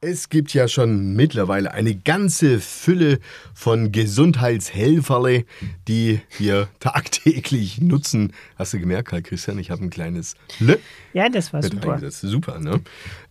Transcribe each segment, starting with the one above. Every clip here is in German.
Es gibt ja schon mittlerweile eine ganze Fülle von Gesundheitshelferle, die wir tagtäglich nutzen. Hast du gemerkt, Karl Christian, ich habe ein kleines L. Ja, das war super. Super, ne?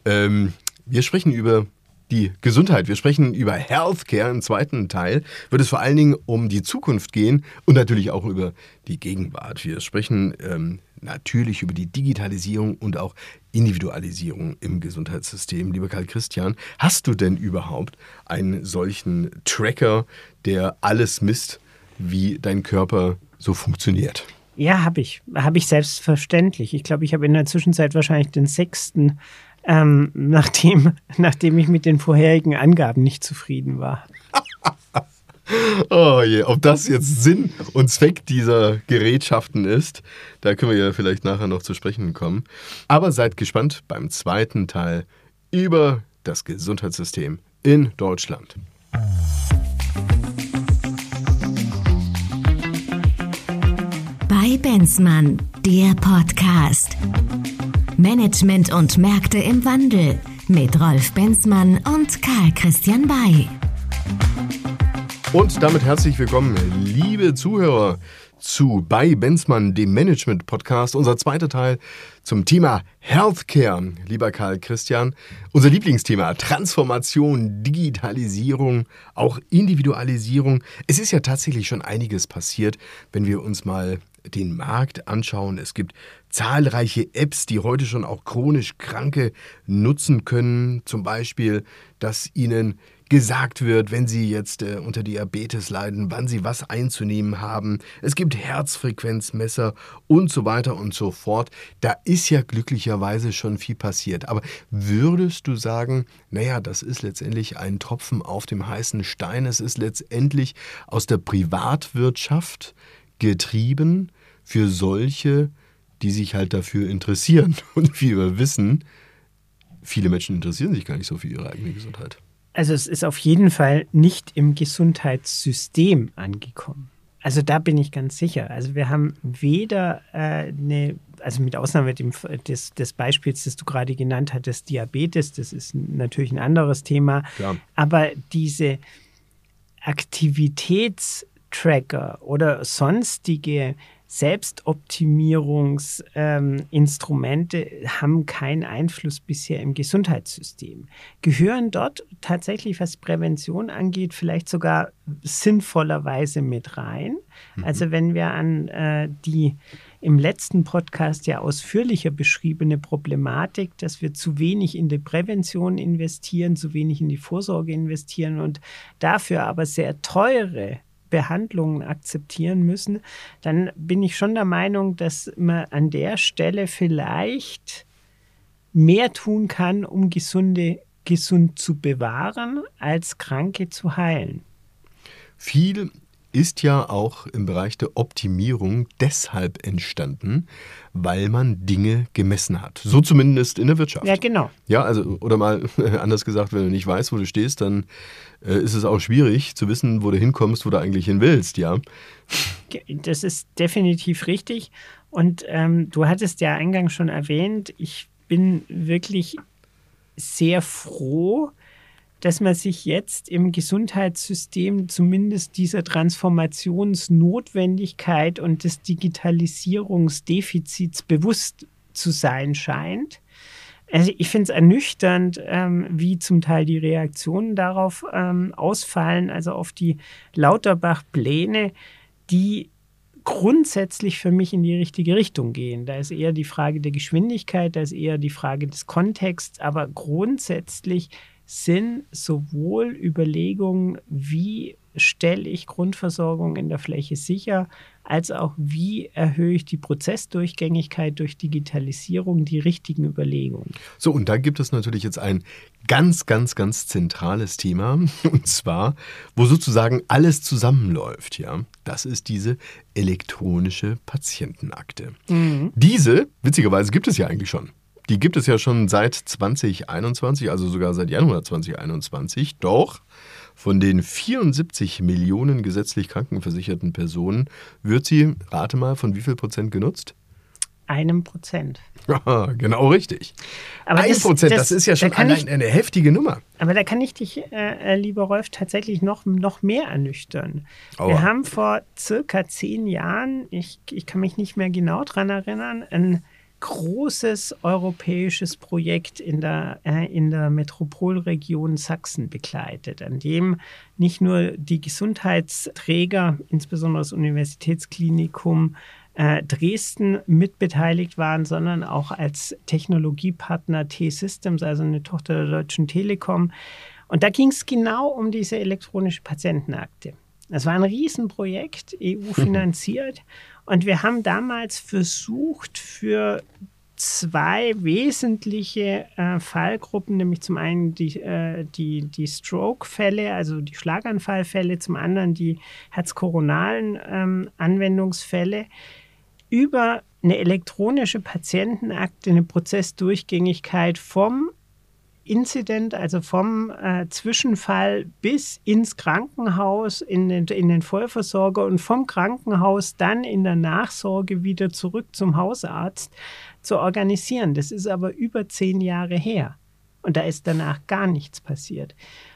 Ähm, wir sprechen über die Gesundheit. Wir sprechen über Healthcare im zweiten Teil. Wird es vor allen Dingen um die Zukunft gehen und natürlich auch über die Gegenwart. Wir sprechen ähm, natürlich über die Digitalisierung und auch Individualisierung im Gesundheitssystem. Lieber Karl Christian, hast du denn überhaupt einen solchen Tracker, der alles misst, wie dein Körper so funktioniert? Ja, habe ich. Habe ich selbstverständlich. Ich glaube, ich habe in der Zwischenzeit wahrscheinlich den sechsten ähm, nachdem, nachdem ich mit den vorherigen Angaben nicht zufrieden war. oh je, ob das jetzt Sinn und Zweck dieser Gerätschaften ist, da können wir ja vielleicht nachher noch zu sprechen kommen. Aber seid gespannt beim zweiten Teil über das Gesundheitssystem in Deutschland. Bei Benzmann, der Podcast. Management und Märkte im Wandel mit Rolf Benzmann und Karl Christian Bay. Und damit herzlich willkommen, liebe Zuhörer, zu bei Benzmann, dem Management-Podcast, unser zweiter Teil zum Thema Healthcare. Lieber Karl Christian, unser Lieblingsthema Transformation, Digitalisierung, auch Individualisierung. Es ist ja tatsächlich schon einiges passiert, wenn wir uns mal den Markt anschauen. Es gibt zahlreiche Apps, die heute schon auch chronisch Kranke nutzen können. Zum Beispiel, dass ihnen gesagt wird, wenn sie jetzt äh, unter Diabetes leiden, wann sie was einzunehmen haben. Es gibt Herzfrequenzmesser und so weiter und so fort. Da ist ja glücklicherweise schon viel passiert. Aber würdest du sagen, naja, das ist letztendlich ein Tropfen auf dem heißen Stein. Es ist letztendlich aus der Privatwirtschaft getrieben für solche, die sich halt dafür interessieren. Und wie wir wissen, viele Menschen interessieren sich gar nicht so für ihre eigene Gesundheit. Also es ist auf jeden Fall nicht im Gesundheitssystem angekommen. Also da bin ich ganz sicher. Also wir haben weder äh, eine, also mit Ausnahme des, des Beispiels, das du gerade genannt hattest, Diabetes, das ist natürlich ein anderes Thema, ja. aber diese Aktivitätstracker oder sonstige Selbstoptimierungsinstrumente ähm, haben keinen Einfluss bisher im Gesundheitssystem. Gehören dort tatsächlich, was Prävention angeht, vielleicht sogar sinnvollerweise mit rein. Mhm. Also wenn wir an äh, die im letzten Podcast ja ausführlicher beschriebene Problematik, dass wir zu wenig in die Prävention investieren, zu wenig in die Vorsorge investieren und dafür aber sehr teure Behandlungen akzeptieren müssen, dann bin ich schon der Meinung, dass man an der Stelle vielleicht mehr tun kann, um Gesunde gesund zu bewahren, als Kranke zu heilen. Viel ist ja auch im Bereich der Optimierung deshalb entstanden, weil man Dinge gemessen hat. So zumindest in der Wirtschaft. Ja, genau. Ja, also, oder mal anders gesagt, wenn du nicht weißt, wo du stehst, dann äh, ist es auch schwierig zu wissen, wo du hinkommst, wo du eigentlich hin willst, ja. Das ist definitiv richtig. Und ähm, du hattest ja eingangs schon erwähnt, ich bin wirklich sehr froh, dass man sich jetzt im Gesundheitssystem zumindest dieser Transformationsnotwendigkeit und des Digitalisierungsdefizits bewusst zu sein scheint. Also ich finde es ernüchternd, ähm, wie zum Teil die Reaktionen darauf ähm, ausfallen, also auf die Lauterbach-Pläne, die grundsätzlich für mich in die richtige Richtung gehen. Da ist eher die Frage der Geschwindigkeit, da ist eher die Frage des Kontexts, aber grundsätzlich sind sowohl Überlegungen, wie stelle ich Grundversorgung in der Fläche sicher, als auch wie erhöhe ich die Prozessdurchgängigkeit durch Digitalisierung, die richtigen Überlegungen. So, und da gibt es natürlich jetzt ein ganz, ganz, ganz zentrales Thema, und zwar, wo sozusagen alles zusammenläuft, ja. Das ist diese elektronische Patientenakte. Mhm. Diese, witzigerweise, gibt es ja eigentlich schon. Die gibt es ja schon seit 2021, also sogar seit Januar 2021. Doch von den 74 Millionen gesetzlich krankenversicherten Personen wird sie, rate mal, von wie viel Prozent genutzt? einem Prozent. Ja, genau richtig. Aber Ein das- Prozent, das, das- ist ja schon allein ich- eine heftige Nummer. Aber da kann ich dich, äh, äh, lieber Rolf, tatsächlich noch, noch mehr ernüchtern. Aua. Wir haben vor circa zehn Jahren, ich, ich kann mich nicht mehr genau dran erinnern, ein großes europäisches Projekt in der, äh, in der Metropolregion Sachsen begleitet, an dem nicht nur die Gesundheitsträger, insbesondere das Universitätsklinikum äh, Dresden mitbeteiligt waren, sondern auch als Technologiepartner T-Systems, also eine Tochter der Deutschen Telekom. Und da ging es genau um diese elektronische Patientenakte. Das war ein Riesenprojekt, EU-finanziert. Und wir haben damals versucht, für zwei wesentliche äh, Fallgruppen, nämlich zum einen die, äh, die, die Stroke-Fälle, also die Schlaganfallfälle, zum anderen die herzkoronalen ähm, Anwendungsfälle, über eine elektronische Patientenakte, eine Prozessdurchgängigkeit vom Incident, also vom äh, Zwischenfall bis ins Krankenhaus, in den, in den Vollversorger und vom Krankenhaus dann in der Nachsorge wieder zurück zum Hausarzt zu organisieren. Das ist aber über zehn Jahre her. Und da ist danach gar nichts passiert.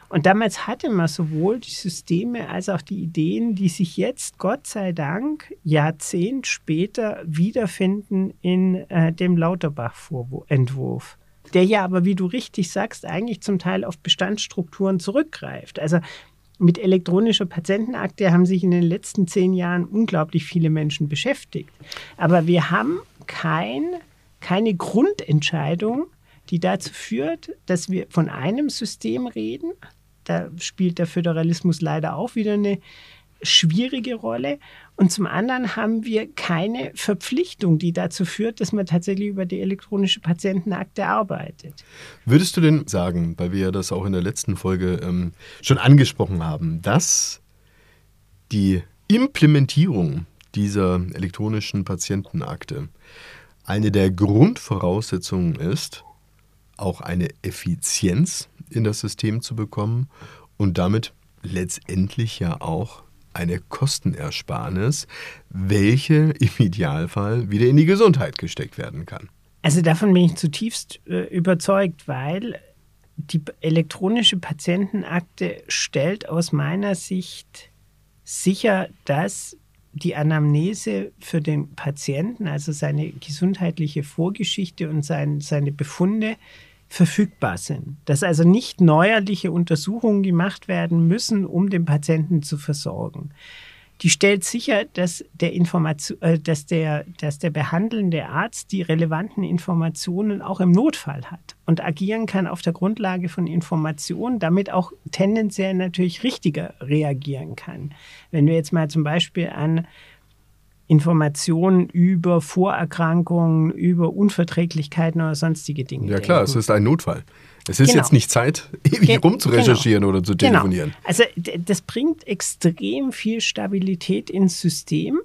Und damals hatte man sowohl die Systeme als auch die Ideen, die sich jetzt, Gott sei Dank, Jahrzehnt später wiederfinden in äh, dem Lauterbach-Entwurf der ja aber, wie du richtig sagst, eigentlich zum Teil auf Bestandsstrukturen zurückgreift. Also mit elektronischer Patientenakte haben sich in den letzten zehn Jahren unglaublich viele Menschen beschäftigt. Aber wir haben kein, keine Grundentscheidung, die dazu führt, dass wir von einem System reden. Da spielt der Föderalismus leider auch wieder eine schwierige Rolle. Und zum anderen haben wir keine Verpflichtung, die dazu führt, dass man tatsächlich über die elektronische Patientenakte arbeitet. Würdest du denn sagen, weil wir ja das auch in der letzten Folge ähm, schon angesprochen haben, dass die Implementierung dieser elektronischen Patientenakte eine der Grundvoraussetzungen ist, auch eine Effizienz in das System zu bekommen und damit letztendlich ja auch eine Kostenersparnis, welche im Idealfall wieder in die Gesundheit gesteckt werden kann. Also davon bin ich zutiefst äh, überzeugt, weil die elektronische Patientenakte stellt aus meiner Sicht sicher, dass die Anamnese für den Patienten, also seine gesundheitliche Vorgeschichte und sein, seine Befunde, verfügbar sind. Dass also nicht neuerliche Untersuchungen gemacht werden müssen, um den Patienten zu versorgen. Die stellt sicher, dass der, Information, äh, dass, der, dass der behandelnde Arzt die relevanten Informationen auch im Notfall hat und agieren kann auf der Grundlage von Informationen, damit auch tendenziell natürlich richtiger reagieren kann. Wenn wir jetzt mal zum Beispiel an Informationen über Vorerkrankungen, über Unverträglichkeiten oder sonstige Dinge. Ja klar, denken. es ist ein Notfall. Es ist Genau. jetzt nicht Zeit, ewig Ge- rumzurecherchieren oder zu Genau. telefonieren. Also d- das bringt extrem viel Stabilität ins System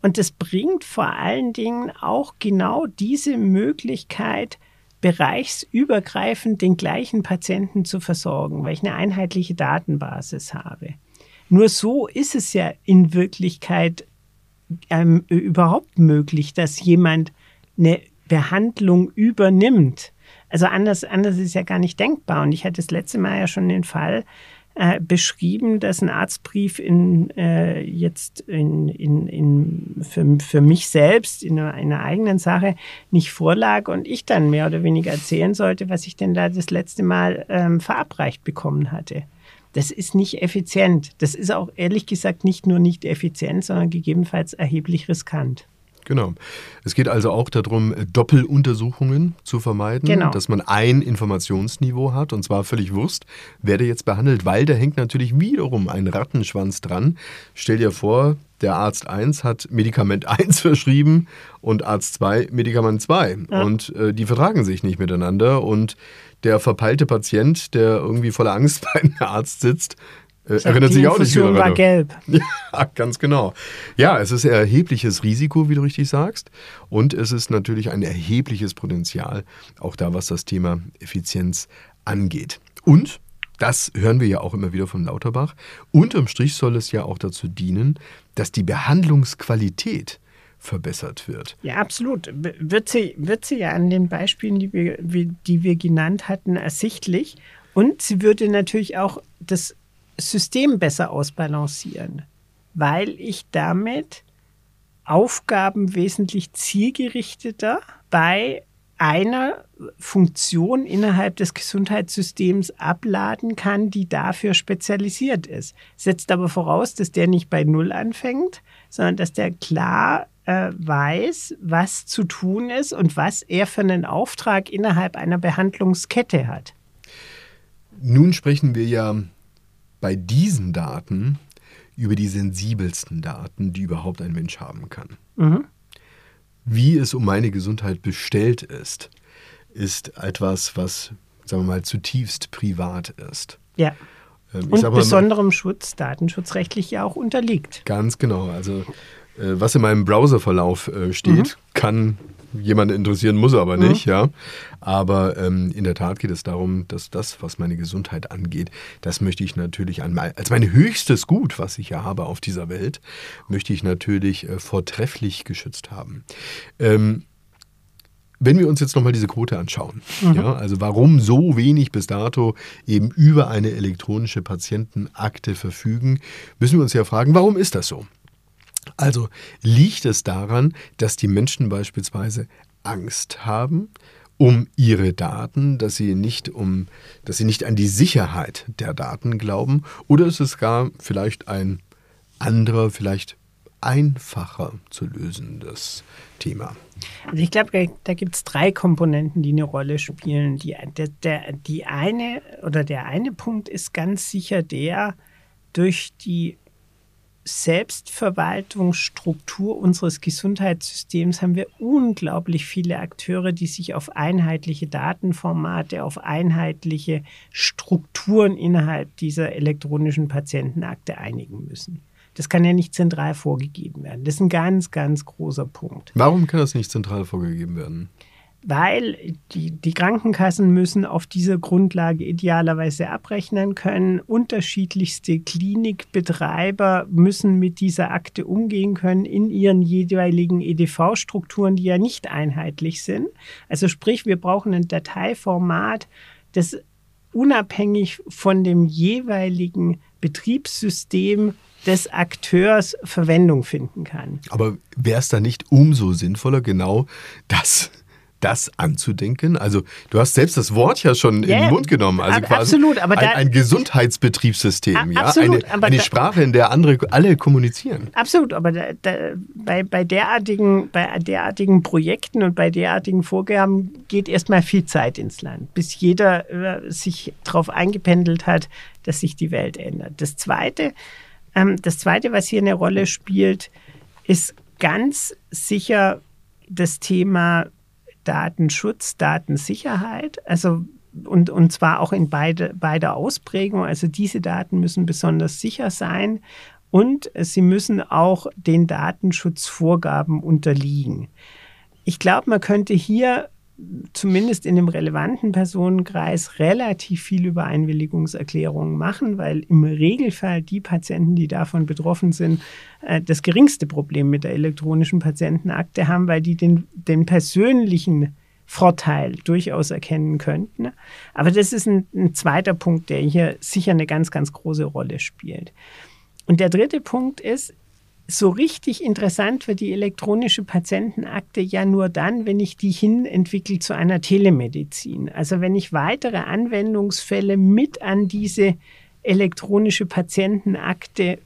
und das bringt vor allen Dingen auch genau diese Möglichkeit, bereichsübergreifend den gleichen Patienten zu versorgen, weil ich eine einheitliche Datenbasis habe. Nur so ist es ja in Wirklichkeit ähm, überhaupt möglich, dass jemand eine Behandlung übernimmt. Also anders, anders ist ja gar nicht denkbar. Und ich hatte das letzte Mal ja schon den Fall äh, beschrieben, dass ein Arztbrief in, äh, jetzt in, in, in, für, für mich selbst in einer, in einer eigenen Sache nicht vorlag und ich dann mehr oder weniger erzählen sollte, was ich denn da das letzte Mal ähm, verabreicht bekommen hatte. Das ist nicht effizient. Das ist auch ehrlich gesagt nicht nur nicht effizient, sondern gegebenenfalls erheblich riskant. Genau. Es geht also auch darum, Doppeluntersuchungen zu vermeiden, Genau. dass man ein Informationsniveau hat und zwar völlig Wurst, wer der jetzt behandelt, weil da hängt natürlich wiederum ein Rattenschwanz dran. Stell dir vor, der Arzt 1 hat Medikament 1 verschrieben und Arzt 2 Medikament 2 Ja. und äh, die vertragen sich nicht miteinander und der verpeilte Patient, der irgendwie voller Angst bei einem Arzt sitzt, äh, erinnert sich auch nicht Infusion wieder war gelb. Ja, ganz genau. Ja, es ist ein erhebliches Risiko, wie du richtig sagst. Und es ist natürlich ein erhebliches Potenzial, auch da, was das Thema Effizienz angeht. Und, das hören wir ja auch immer wieder von Lauterbach, unterm Strich soll es ja auch dazu dienen, dass die Behandlungsqualität verbessert wird. Ja, absolut. Wird sie, wird sie ja an den Beispielen, die wir, die wir genannt hatten, ersichtlich. Und sie würde natürlich auch das System besser ausbalancieren, weil ich damit Aufgaben wesentlich zielgerichteter bei einer Funktion innerhalb des Gesundheitssystems abladen kann, die dafür spezialisiert ist. Setzt aber voraus, dass der nicht bei Null anfängt, sondern dass der klar äh, weiß, was zu tun ist und was er für einen Auftrag innerhalb einer Behandlungskette hat. Nun sprechen wir ja bei diesen Daten über die sensibelsten Daten, die überhaupt ein Mensch haben kann. Mhm wie es um meine Gesundheit bestellt ist, ist etwas, was, sagen wir mal, zutiefst privat ist. Ja. Ähm, Und mal, besonderem Schutz, datenschutzrechtlich ja auch unterliegt. Ganz genau. Also, äh, was in meinem Browserverlauf äh, steht, mhm. kann jemanden interessieren, muss er aber mhm. nicht, ja. Aber ähm, in der Tat geht es darum, dass das, was meine Gesundheit angeht, das möchte ich natürlich an, als mein höchstes Gut, was ich ja habe auf dieser Welt, möchte ich natürlich äh, vortrefflich geschützt haben. Ähm, wenn wir uns jetzt nochmal diese Quote anschauen, mhm. ja, also warum so wenig bis dato eben über eine elektronische Patientenakte verfügen, müssen wir uns ja fragen, warum ist das so? Also liegt es daran, dass die Menschen beispielsweise Angst haben um ihre Daten, dass sie nicht um, dass sie nicht an die Sicherheit der Daten glauben, oder ist es gar vielleicht ein anderer, vielleicht einfacher zu lösendes Thema? Also ich glaube, da gibt es drei Komponenten, die eine Rolle spielen. Die, der, der, die eine oder der eine Punkt ist ganz sicher der, durch die Selbstverwaltungsstruktur unseres Gesundheitssystems haben wir unglaublich viele Akteure, die sich auf einheitliche Datenformate, auf einheitliche Strukturen innerhalb dieser elektronischen Patientenakte einigen müssen. Das kann ja nicht zentral vorgegeben werden. Das ist ein ganz, ganz großer Punkt. Warum kann das nicht zentral vorgegeben werden? Weil die, die Krankenkassen müssen auf dieser Grundlage idealerweise abrechnen können. Unterschiedlichste Klinikbetreiber müssen mit dieser Akte umgehen können in ihren jeweiligen EDV-Strukturen, die ja nicht einheitlich sind. Also sprich, wir brauchen ein Dateiformat, das unabhängig von dem jeweiligen Betriebssystem des Akteurs Verwendung finden kann. Aber wäre es da nicht umso sinnvoller, genau das das anzudenken? Also du hast selbst das Wort ja schon yeah, in den Mund genommen. Also quasi absolut, aber ein, ein Gesundheitsbetriebssystem, ja, absolut, eine, eine Sprache, in der andere alle kommunizieren. Absolut, aber da, da, bei, bei, derartigen, bei derartigen Projekten und bei derartigen Vorgaben geht erstmal viel Zeit ins Land, bis jeder äh, sich darauf eingependelt hat, dass sich die Welt ändert. Das Zweite, ähm, das Zweite, was hier eine Rolle spielt, ist ganz sicher das Thema Datenschutz, Datensicherheit. Also und, und zwar auch in beide, beider Ausprägung. Also diese Daten müssen besonders sicher sein und sie müssen auch den Datenschutzvorgaben unterliegen. Ich glaube, man könnte hier zumindest in dem relevanten Personenkreis relativ viel über Einwilligungserklärungen machen, weil im Regelfall die Patienten, die davon betroffen sind, äh, das geringste Problem mit der elektronischen Patientenakte haben, weil die den, den persönlichen Vorteil durchaus erkennen könnten. Aber das ist ein, ein zweiter Punkt, der hier sicher eine ganz, ganz große Rolle spielt. Und der dritte Punkt ist, so richtig interessant wird die elektronische Patientenakte ja nur dann, wenn ich die hin entwickle zu einer Telemedizin. Also wenn ich weitere Anwendungsfälle mit an diese elektronische Patientenakte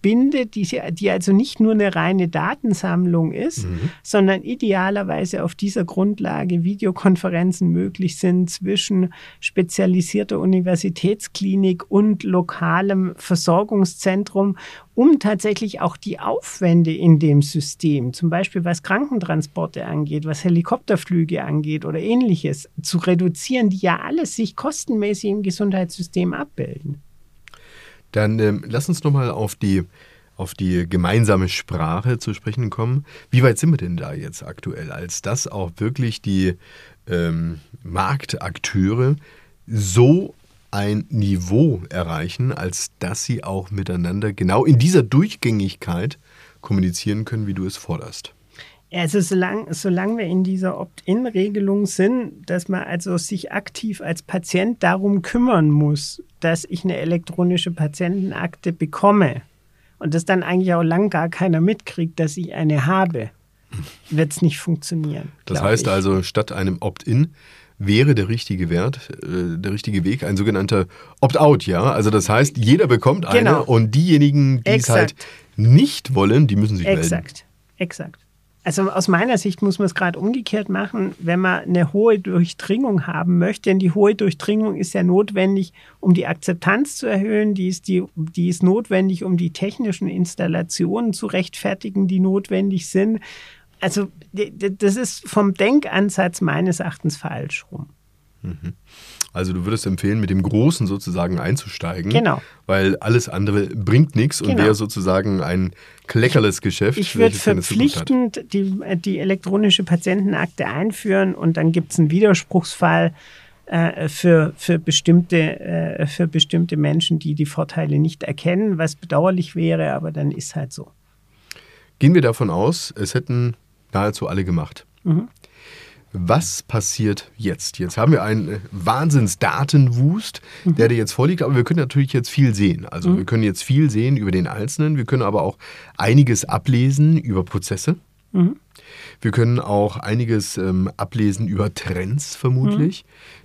binde, die, die also nicht nur eine reine Datensammlung ist, mhm. sondern idealerweise auf dieser Grundlage Videokonferenzen möglich sind zwischen spezialisierter Universitätsklinik und lokalem Versorgungszentrum, um tatsächlich auch die Aufwände in dem System, zum Beispiel was Krankentransporte angeht, was Helikopterflüge angeht oder ähnliches, zu reduzieren, die ja alles sich kostenmäßig im Gesundheitssystem abbilden. Dann ähm, lass uns nochmal auf die, auf die gemeinsame Sprache zu sprechen kommen. Wie weit sind wir denn da jetzt aktuell, als dass auch wirklich die ähm, Marktakteure so ein Niveau erreichen, als dass sie auch miteinander genau in dieser Durchgängigkeit kommunizieren können, wie du es forderst? Also solange solang wir in dieser Opt-in-Regelung sind, dass man also sich aktiv als Patient darum kümmern muss, dass ich eine elektronische Patientenakte bekomme und das dann eigentlich auch lang gar keiner mitkriegt, dass ich eine habe, wird es nicht funktionieren. Das heißt ich. also, statt einem Opt-in wäre der richtige Wert, äh, der richtige Weg, ein sogenannter Opt-out, ja. Also das heißt, jeder bekommt eine Genau. und diejenigen, die es halt Exakt. nicht wollen, die müssen sich melden. Exakt, exakt. Also aus meiner Sicht muss man es gerade umgekehrt machen, wenn man eine hohe Durchdringung haben möchte. Denn die hohe Durchdringung ist ja notwendig, um die Akzeptanz zu erhöhen. Die ist, die, die ist notwendig, um die technischen Installationen zu rechtfertigen, die notwendig sind. Also das ist vom Denkansatz meines Erachtens falsch rum. Also du würdest empfehlen, mit dem Großen sozusagen einzusteigen. Genau. Weil alles andere bringt nichts und Genau. wäre sozusagen ein kleckerles Geschäft. Ich würde verpflichtend die, die elektronische Patientenakte einführen und dann gibt es einen Widerspruchsfall äh, für, für, bestimmte, äh, für bestimmte Menschen, die die Vorteile nicht erkennen, was bedauerlich wäre, aber dann ist halt so. Gehen wir davon aus, es hätten nahezu alle gemacht. Mhm. Was passiert jetzt? Jetzt haben wir einen äh, Wahnsinnsdatenwust, Mhm. der dir jetzt vorliegt, aber wir können natürlich jetzt viel sehen. Also wir können jetzt viel sehen über den Einzelnen, wir können aber auch einiges ablesen über Prozesse. Mhm. Wir können auch einiges ähm, ablesen über Trends vermutlich,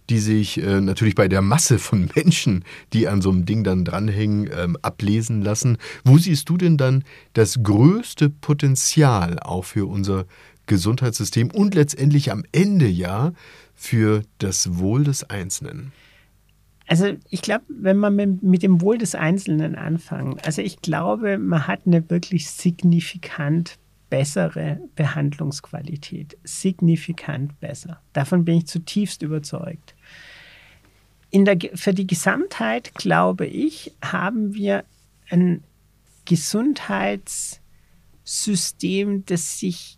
die sich äh, natürlich bei der Masse von Menschen, die an so einem Ding dann dranhängen, ähm, ablesen lassen. Wo siehst du denn dann das größte Potenzial auch für unser Gesundheitssystem und letztendlich am Ende ja für das Wohl des Einzelnen? Also ich glaube, wenn man mit, mit dem Wohl des Einzelnen anfangen, also ich glaube, man hat eine wirklich signifikant bessere Behandlungsqualität. Signifikant besser. Davon bin ich zutiefst überzeugt. Der, für die Gesamtheit, glaube ich, haben wir ein Gesundheitssystem, das sich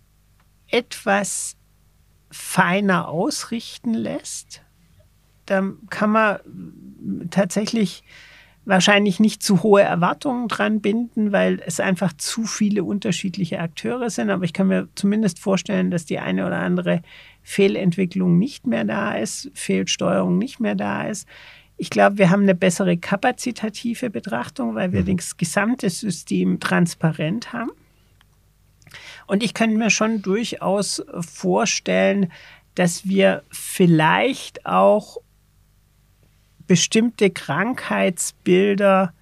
etwas feiner ausrichten lässt. Da kann man tatsächlich wahrscheinlich nicht zu hohe Erwartungen dran binden, weil es einfach zu viele unterschiedliche Akteure sind. Aber ich kann mir zumindest vorstellen, dass die eine oder andere Fehlentwicklung nicht mehr da ist, Fehlsteuerung nicht mehr da ist. Ich glaube, wir haben eine bessere kapazitative Betrachtung, weil wir das gesamte System transparent haben. Und ich könnte mir schon durchaus vorstellen, dass wir vielleicht auch bestimmte Krankheitsbilder,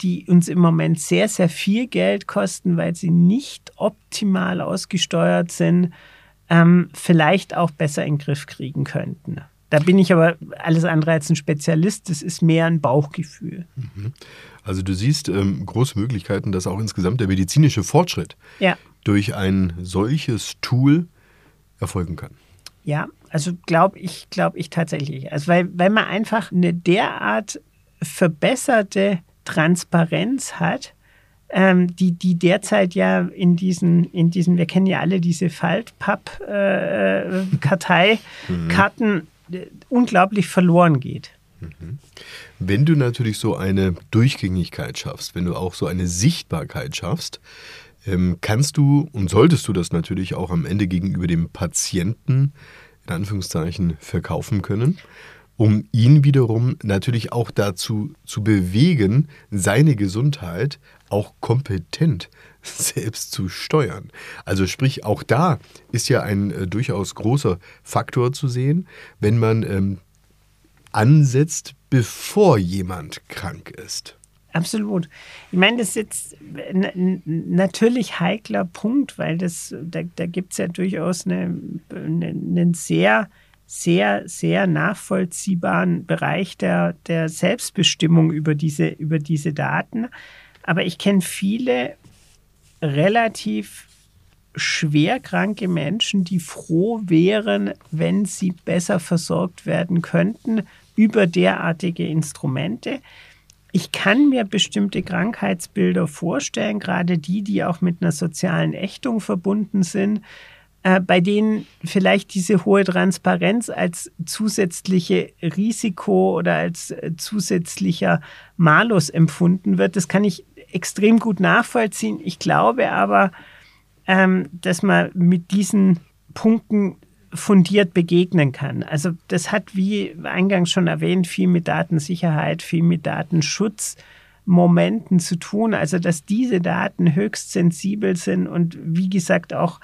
die uns im Moment sehr, sehr viel Geld kosten, weil sie nicht optimal ausgesteuert sind, ähm, vielleicht auch besser in den Griff kriegen könnten. Da bin ich aber alles andere als ein Spezialist. Das ist mehr ein Bauchgefühl. Also du siehst ähm, große Möglichkeiten, dass auch insgesamt der medizinische Fortschritt Ja. durch ein solches Tool erfolgen kann. Ja, also glaube ich, glaube ich tatsächlich. Also weil, weil man einfach eine derart verbesserte Transparenz hat, ähm, die, die derzeit ja in diesen, in diesen, wir kennen ja alle diese Faltpapp-Karteikarten, äh, unglaublich verloren geht. Wenn du natürlich so eine Durchgängigkeit schaffst, wenn du auch so eine Sichtbarkeit schaffst, ähm, kannst du und solltest du das natürlich auch am Ende gegenüber dem Patienten in Anführungszeichen verkaufen können, um ihn wiederum natürlich auch dazu zu bewegen, seine Gesundheit auch kompetent selbst zu steuern. Also sprich, auch da ist ja ein äh, durchaus großer Faktor zu sehen, wenn man ähm, ansetzt, bevor jemand krank ist. Absolut. Ich meine, das ist jetzt n- n- natürlich heikler Punkt, weil das, da, da gibt es ja durchaus eine, eine, einen sehr, sehr, sehr nachvollziehbaren Bereich der, der Selbstbestimmung über diese, über diese Daten. Aber ich kenne viele relativ schwerkranke Menschen, die froh wären, wenn sie besser versorgt werden könnten über derartige Instrumente. Ich kann mir bestimmte Krankheitsbilder vorstellen, gerade die, die auch mit einer sozialen Ächtung verbunden sind, äh, bei denen vielleicht diese hohe Transparenz als zusätzliche Risiko oder als äh, zusätzlicher Malus empfunden wird. Das kann ich extrem gut nachvollziehen. Ich glaube aber, ähm, dass man mit diesen Punkten fundiert begegnen kann. Also das hat, wie eingangs schon erwähnt, viel mit Datensicherheit, viel mit Datenschutzmomenten zu tun. Also dass diese Daten höchst sensibel sind und wie gesagt auch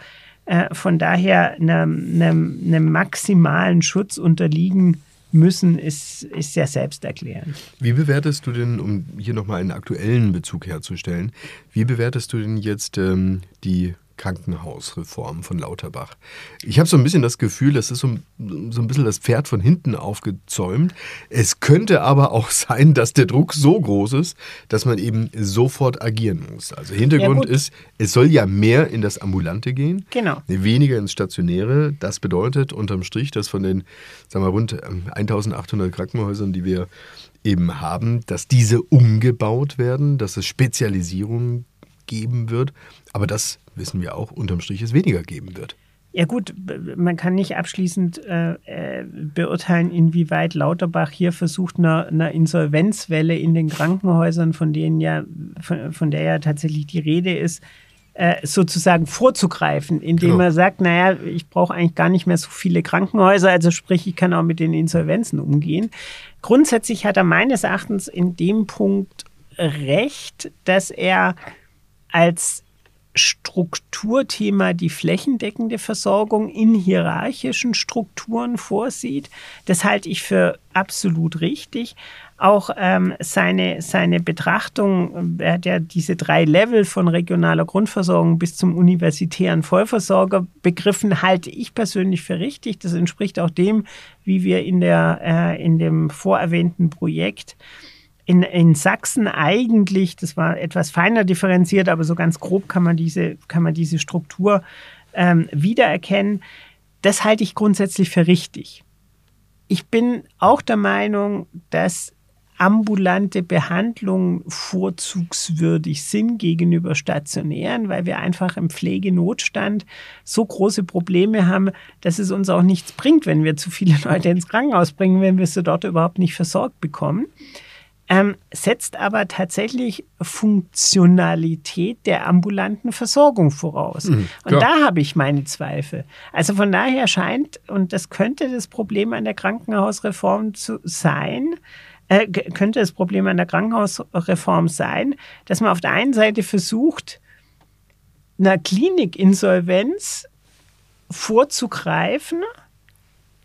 äh, von daher einem, einem, einem maximalen Schutz unterliegen müssen, ist, ist sehr selbsterklärend. Wie bewertest du denn, um hier nochmal einen aktuellen Bezug herzustellen, wie bewertest du denn jetzt ähm, die Krankenhausreform von Lauterbach. Ich habe so ein bisschen das Gefühl, das ist so, so ein bisschen das Pferd von hinten aufgezäumt. Es könnte aber auch sein, dass der Druck so groß ist, dass man eben sofort agieren muss. Also Hintergrund ja, ist, es soll ja mehr in das Ambulante gehen, genau. weniger ins Stationäre. Das bedeutet unterm Strich, dass von den sagen wir, rund 1800 ähm, Krankenhäusern, die wir eben haben, dass diese umgebaut werden, dass es Spezialisierungen geben wird. Aber das wissen wir auch, unterm Strich es weniger geben wird. Ja gut, man kann nicht abschließend äh, äh, beurteilen, inwieweit Lauterbach hier versucht, einer, einer, Insolvenzwelle in den Krankenhäusern, von denen ja, von, von der ja tatsächlich die Rede ist, äh, sozusagen vorzugreifen, indem genau. er sagt, naja, ich brauche eigentlich gar nicht mehr so viele Krankenhäuser, also sprich, ich kann auch mit den Insolvenzen umgehen. Grundsätzlich hat er meines Erachtens in dem Punkt recht, dass er als Strukturthema die flächendeckende Versorgung in hierarchischen Strukturen vorsieht. Das halte ich für absolut richtig. Auch ähm, seine, seine Betrachtung, er hat ja diese drei Level von regionaler Grundversorgung bis zum universitären Vollversorger begriffen, halte ich persönlich für richtig. Das entspricht auch dem, wie wir in, der, äh, in dem vorerwähnten Projekt in, in Sachsen eigentlich, das war etwas feiner differenziert, aber so ganz grob kann man diese, kann man diese Struktur ähm, wiedererkennen. Das halte ich grundsätzlich für richtig. Ich bin auch der Meinung, dass ambulante Behandlungen vorzugswürdig sind gegenüber stationären, weil wir einfach im Pflegenotstand so große Probleme haben, dass es uns auch nichts bringt, wenn wir zu viele Leute ins Krankenhaus bringen, wenn wir sie dort überhaupt nicht versorgt bekommen ähm, setzt aber tatsächlich Funktionalität der ambulanten Versorgung voraus. Mhm, und da habe ich meine Zweifel. Also von daher scheint, und das könnte das Problem an der Krankenhausreform zu sein, äh, könnte das Problem an der Krankenhausreform sein, dass man auf der einen Seite versucht, einer Klinikinsolvenz vorzugreifen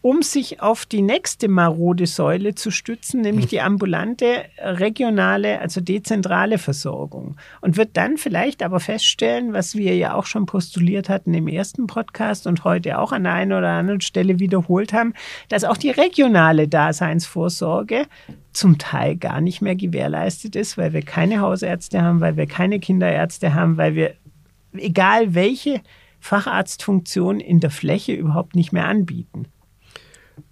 um sich auf die nächste marode Säule zu stützen, nämlich hm. die ambulante, regionale, also dezentrale Versorgung. Und wird dann vielleicht aber feststellen, was wir ja auch schon postuliert hatten im ersten Podcast und heute auch an der einen oder anderen Stelle wiederholt haben, dass auch die regionale Daseinsvorsorge zum Teil gar nicht mehr gewährleistet ist, weil wir keine Hausärzte haben, weil wir keine Kinderärzte haben, weil wir, egal welche Facharztfunktion in der Fläche überhaupt nicht mehr anbieten.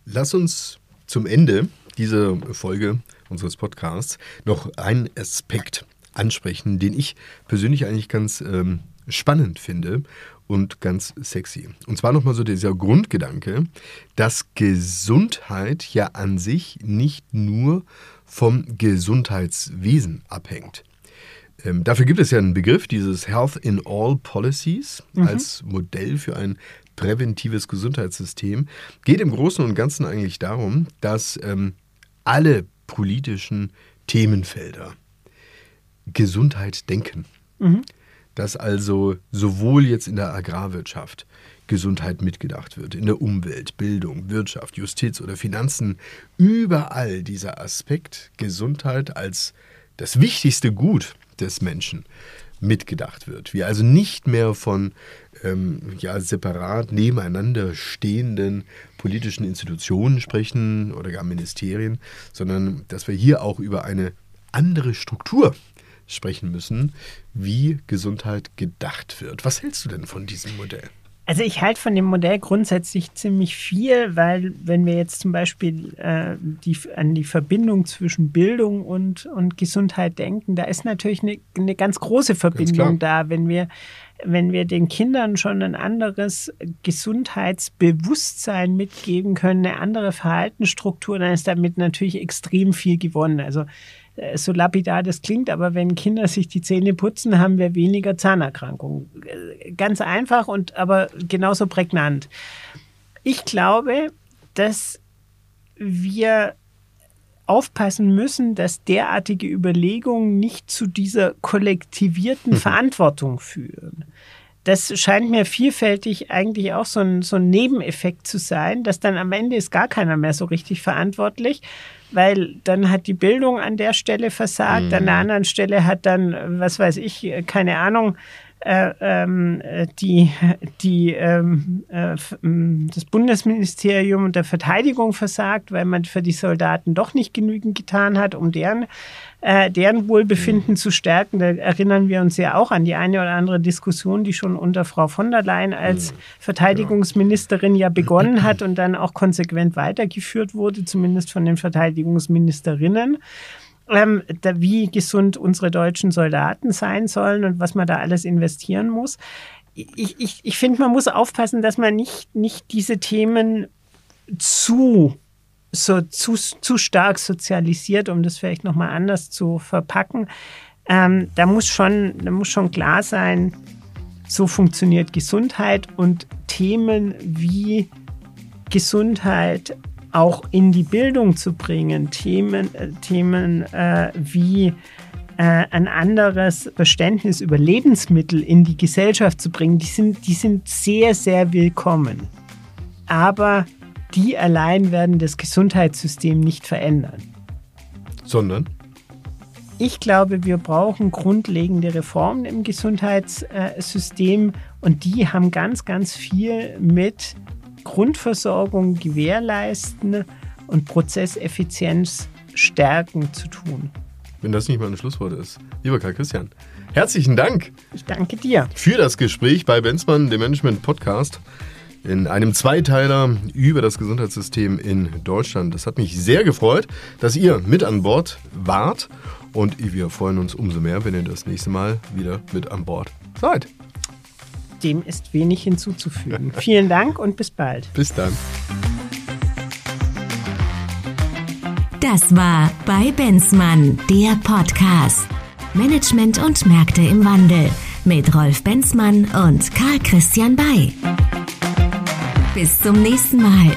Lass uns zum Ende dieser Folge unseres Podcasts noch einen Aspekt ansprechen, den ich persönlich eigentlich ganz ähm, spannend finde und ganz sexy. Und zwar nochmal so dieser Grundgedanke, dass Gesundheit ja an sich nicht nur vom Gesundheitswesen abhängt. Ähm, dafür gibt es ja einen Begriff, dieses Health in All Policies, mhm. als Modell für ein präventives Gesundheitssystem. Geht im Großen und Ganzen eigentlich darum, dass ähm, alle politischen Themenfelder Gesundheit denken. Mhm. Dass also sowohl jetzt in der Agrarwirtschaft Gesundheit mitgedacht wird, in der Umwelt, Bildung, Wirtschaft, Justiz oder Finanzen, überall dieser Aspekt Gesundheit als das wichtigste Gut des Menschen mitgedacht wird. Wir also nicht mehr von ähm, ja, separat nebeneinander stehenden politischen Institutionen sprechen oder gar Ministerien, sondern dass wir hier auch über eine andere Struktur sprechen müssen, wie Gesundheit gedacht wird. Was hältst du denn von diesem Modell? Also ich halte von dem Modell grundsätzlich ziemlich viel, weil wenn wir jetzt zum Beispiel äh, die, an die Verbindung zwischen Bildung und, und Gesundheit denken, da ist natürlich eine, eine ganz große Verbindung ganz da. Wenn wir, wenn wir den Kindern schon ein anderes Gesundheitsbewusstsein mitgeben können, eine andere Verhaltensstruktur, dann ist damit natürlich extrem viel gewonnen. Also äh, so lapidar das klingt, aber wenn Kinder sich die Zähne putzen, haben wir weniger Zahnerkrankungen. Äh, ganz einfach und aber genauso prägnant. Ich glaube, dass wir aufpassen müssen, dass derartige Überlegungen nicht zu dieser kollektivierten mhm. Verantwortung führen. Das scheint mir vielfältig eigentlich auch so ein, so ein Nebeneffekt zu sein, dass dann am Ende ist gar keiner mehr so richtig verantwortlich, weil dann hat die Bildung an der Stelle versagt, mhm. an der anderen Stelle hat dann, was weiß ich, keine Ahnung, äh, ähm, die, die, ähm, äh, das Bundesministerium der Verteidigung versagt, weil man für die Soldaten doch nicht genügend getan hat, um deren, äh, deren Wohlbefinden mhm. zu stärken. Da erinnern wir uns ja auch an die eine oder andere Diskussion, die schon unter Frau von der Leyen als mhm. Verteidigungsministerin ja begonnen hat und dann auch konsequent weitergeführt wurde, zumindest von den Verteidigungsministerinnen ähm, da, wie gesund unsere deutschen Soldaten sein sollen und was man da alles investieren muss. Ich, ich, ich finde, man muss aufpassen, dass man nicht, nicht diese Themen zu, so, zu, zu stark sozialisiert, um das vielleicht nochmal anders zu verpacken. Ähm, da, muss schon, da muss schon klar sein, so funktioniert Gesundheit und Themen wie Gesundheit auch in die Bildung zu bringen. Themen, äh, Themen äh, wie äh, ein anderes Verständnis über Lebensmittel in die Gesellschaft zu bringen, die sind, die sind sehr, sehr willkommen. Aber die allein werden das Gesundheitssystem nicht verändern. Sondern? Ich glaube, wir brauchen grundlegende Reformen im Gesundheitssystem und die haben ganz, ganz viel mit Grundversorgung gewährleisten und Prozesseffizienz stärken zu tun. Wenn das nicht mal ein Schlusswort ist. Lieber Karl Christian, herzlichen Dank. Ich danke dir. Für das Gespräch bei Benzmann, dem Management Podcast, in einem Zweiteiler über das Gesundheitssystem in Deutschland. Das hat mich sehr gefreut, dass ihr mit an Bord wart. Und wir freuen uns umso mehr, wenn ihr das nächste Mal wieder mit an Bord seid dem ist wenig hinzuzufügen. Vielen Dank und bis bald. Bis dann. Das war bei Benzmann, der Podcast. Management und Märkte im Wandel mit Rolf Benzmann und Karl Christian Bay. Bis zum nächsten Mal.